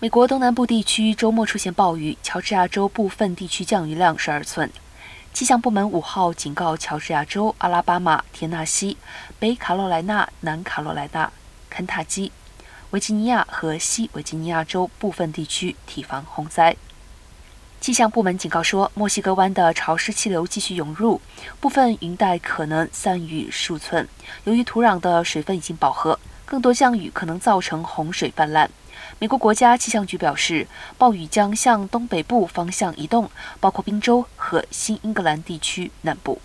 美国东南部地区周末出现暴雨，乔治亚州部分地区降雨量十二寸。气象部门五号警告乔治亚州、阿拉巴马、田纳西、北卡罗来纳、南卡罗来纳、肯塔基、维吉尼亚和西维吉尼亚州部分地区提防洪灾。气象部门警告说，墨西哥湾的潮湿气流继续涌入，部分云带可能散雨数寸。由于土壤的水分已经饱和，更多降雨可能造成洪水泛滥。美国国家气象局表示，暴雨将向东北部方向移动，包括宾州和新英格兰地区南部。